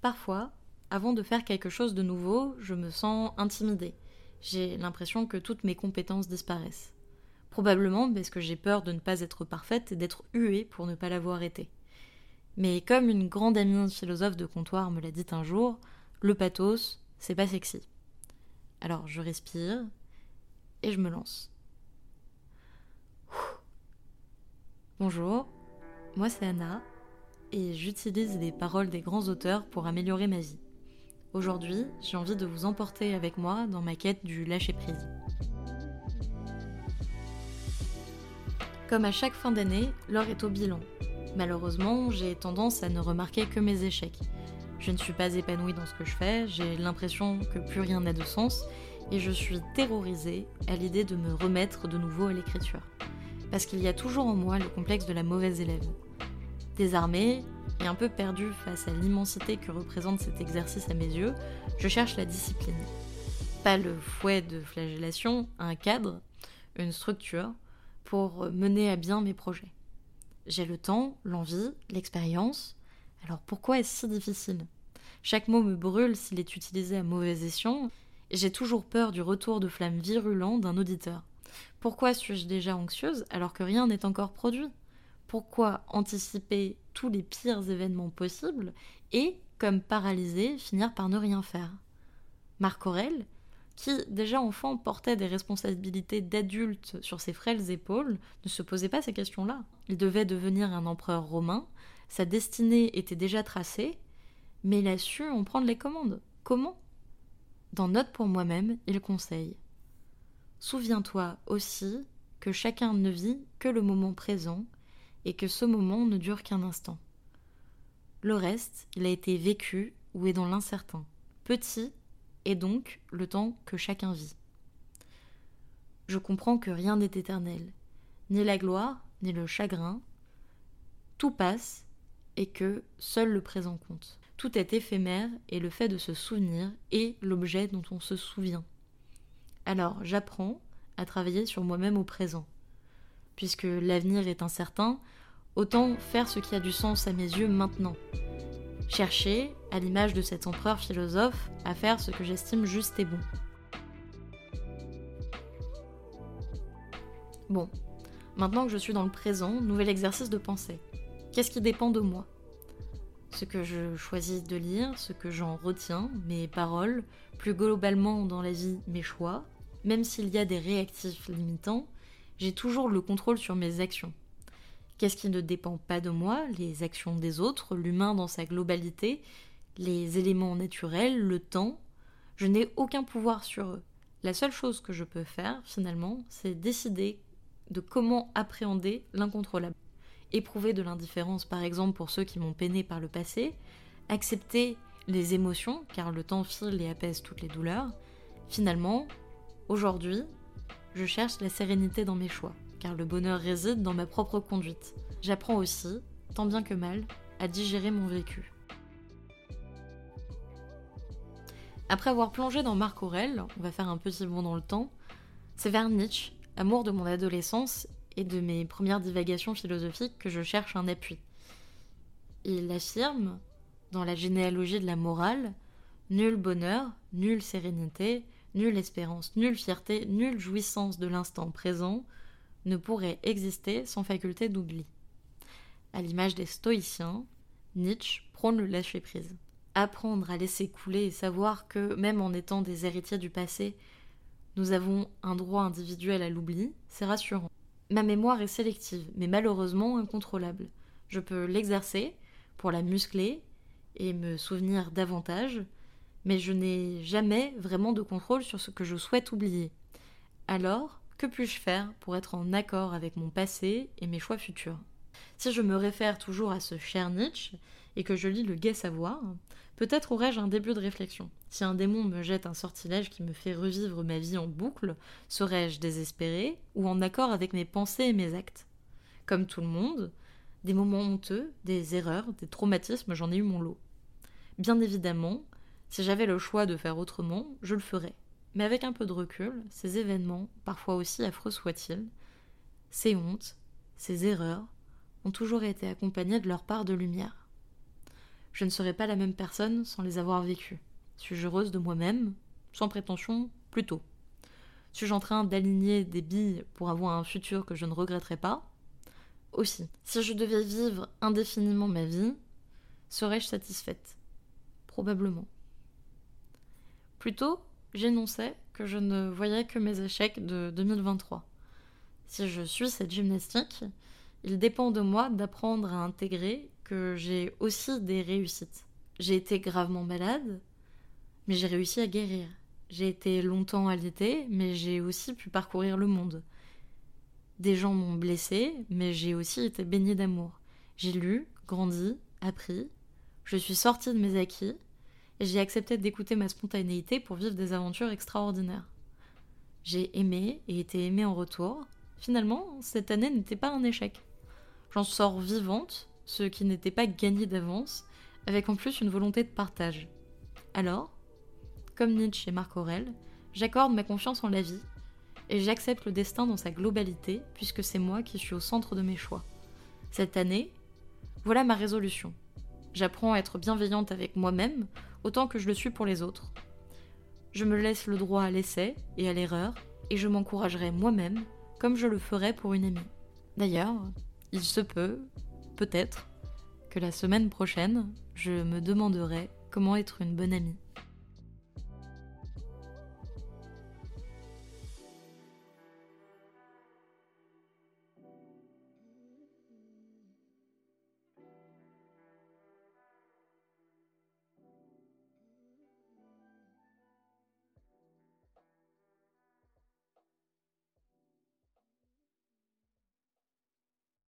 Parfois, avant de faire quelque chose de nouveau, je me sens intimidée. J'ai l'impression que toutes mes compétences disparaissent. Probablement parce que j'ai peur de ne pas être parfaite et d'être huée pour ne pas l'avoir été. Mais comme une grande amie philosophe de comptoir me l'a dit un jour, le pathos, c'est pas sexy. Alors je respire et je me lance. Bonjour, moi c'est Anna et j'utilise les paroles des grands auteurs pour améliorer ma vie. Aujourd'hui, j'ai envie de vous emporter avec moi dans ma quête du lâcher-prise. Comme à chaque fin d'année, l'heure est au bilan Malheureusement, j'ai tendance à ne remarquer que mes échecs. Je ne suis pas épanouie dans ce que je fais, j'ai l'impression que plus rien n'a de sens, et je suis terrorisée à l'idée de me remettre de nouveau à l'écriture. Parce qu'il y a toujours en moi le complexe de la mauvaise élève. Désarmée et un peu perdue face à l'immensité que représente cet exercice à mes yeux, je cherche la discipline. Pas le fouet de flagellation, un cadre, une structure, pour mener à bien mes projets. J'ai le temps, l'envie, l'expérience. Alors pourquoi est-ce si difficile? Chaque mot me brûle s'il est utilisé à mauvais escient, j'ai toujours peur du retour de flamme virulent d'un auditeur. Pourquoi suis-je déjà anxieuse alors que rien n'est encore produit? Pourquoi anticiper tous les pires événements possibles et, comme paralysé, finir par ne rien faire Marc Aurel, qui, déjà enfant, portait des responsabilités d'adulte sur ses frêles épaules, ne se posait pas ces questions-là. Il devait devenir un empereur romain, sa destinée était déjà tracée, mais il a su en prendre les commandes. Comment? Dans Note pour moi-même, il conseille Souviens-toi aussi que chacun ne vit que le moment présent et que ce moment ne dure qu'un instant. Le reste, il a été vécu ou est dans l'incertain. Petit, et donc le temps que chacun vit. Je comprends que rien n'est éternel, ni la gloire, ni le chagrin, tout passe et que seul le présent compte. Tout est éphémère et le fait de se souvenir est l'objet dont on se souvient. Alors j'apprends à travailler sur moi-même au présent. Puisque l'avenir est incertain, autant faire ce qui a du sens à mes yeux maintenant, chercher, à l'image de cet empereur philosophe, à faire ce que j'estime juste et bon. Bon, maintenant que je suis dans le présent, nouvel exercice de pensée. Qu'est-ce qui dépend de moi? Ce que je choisis de lire, ce que j'en retiens, mes paroles, plus globalement dans la vie, mes choix, même s'il y a des réactifs limitants, j'ai toujours le contrôle sur mes actions. Qu'est-ce qui ne dépend pas de moi Les actions des autres, l'humain dans sa globalité, les éléments naturels, le temps. Je n'ai aucun pouvoir sur eux. La seule chose que je peux faire, finalement, c'est décider de comment appréhender l'incontrôlable. Éprouver de l'indifférence, par exemple, pour ceux qui m'ont peiné par le passé, accepter les émotions, car le temps file et apaise toutes les douleurs. Finalement, aujourd'hui, je cherche la sérénité dans mes choix car le bonheur réside dans ma propre conduite. J'apprends aussi, tant bien que mal, à digérer mon vécu. Après avoir plongé dans Marc Aurel, on va faire un petit bond dans le temps, c'est vers Nietzsche, amour de mon adolescence et de mes premières divagations philosophiques que je cherche un appui. Il affirme, dans la généalogie de la morale, nul bonheur, nulle sérénité, nulle espérance, nulle fierté, nulle jouissance de l'instant présent, ne pourrait exister sans faculté d'oubli. À l'image des stoïciens, Nietzsche prône le lâcher-prise. Apprendre à laisser couler et savoir que, même en étant des héritiers du passé, nous avons un droit individuel à l'oubli, c'est rassurant. Ma mémoire est sélective, mais malheureusement incontrôlable. Je peux l'exercer pour la muscler et me souvenir davantage, mais je n'ai jamais vraiment de contrôle sur ce que je souhaite oublier. Alors, que puis-je faire pour être en accord avec mon passé et mes choix futurs? Si je me réfère toujours à ce cher Nietzsche et que je lis le gai savoir, peut-être aurais-je un début de réflexion. Si un démon me jette un sortilège qui me fait revivre ma vie en boucle, serais-je désespéré ou en accord avec mes pensées et mes actes? Comme tout le monde, des moments honteux, des erreurs, des traumatismes, j'en ai eu mon lot. Bien évidemment, si j'avais le choix de faire autrement, je le ferais. Mais avec un peu de recul, ces événements, parfois aussi affreux soient-ils, ces hontes, ces erreurs, ont toujours été accompagnés de leur part de lumière. Je ne serais pas la même personne sans les avoir vécues. Suis-je heureuse de moi-même? Sans prétention, plutôt. Suis-je en train d'aligner des billes pour avoir un futur que je ne regretterai pas? Aussi. Si je devais vivre indéfiniment ma vie, serais-je satisfaite? Probablement. Plutôt, j'énonçais que je ne voyais que mes échecs de 2023. Si je suis cette gymnastique, il dépend de moi d'apprendre à intégrer que j'ai aussi des réussites. J'ai été gravement malade, mais j'ai réussi à guérir. J'ai été longtemps alitée, mais j'ai aussi pu parcourir le monde. Des gens m'ont blessé, mais j'ai aussi été baignée d'amour. J'ai lu, grandi, appris. Je suis sortie de mes acquis j'ai accepté d'écouter ma spontanéité pour vivre des aventures extraordinaires. J'ai aimé et été aimée en retour. Finalement, cette année n'était pas un échec. J'en sors vivante, ce qui n'était pas gagné d'avance, avec en plus une volonté de partage. Alors, comme Nietzsche et Marc Aurel, j'accorde ma confiance en la vie et j'accepte le destin dans sa globalité puisque c'est moi qui suis au centre de mes choix. Cette année, voilà ma résolution. J'apprends à être bienveillante avec moi-même autant que je le suis pour les autres. Je me laisse le droit à l'essai et à l'erreur et je m'encouragerai moi-même comme je le ferais pour une amie. D'ailleurs, il se peut, peut-être, que la semaine prochaine, je me demanderai comment être une bonne amie.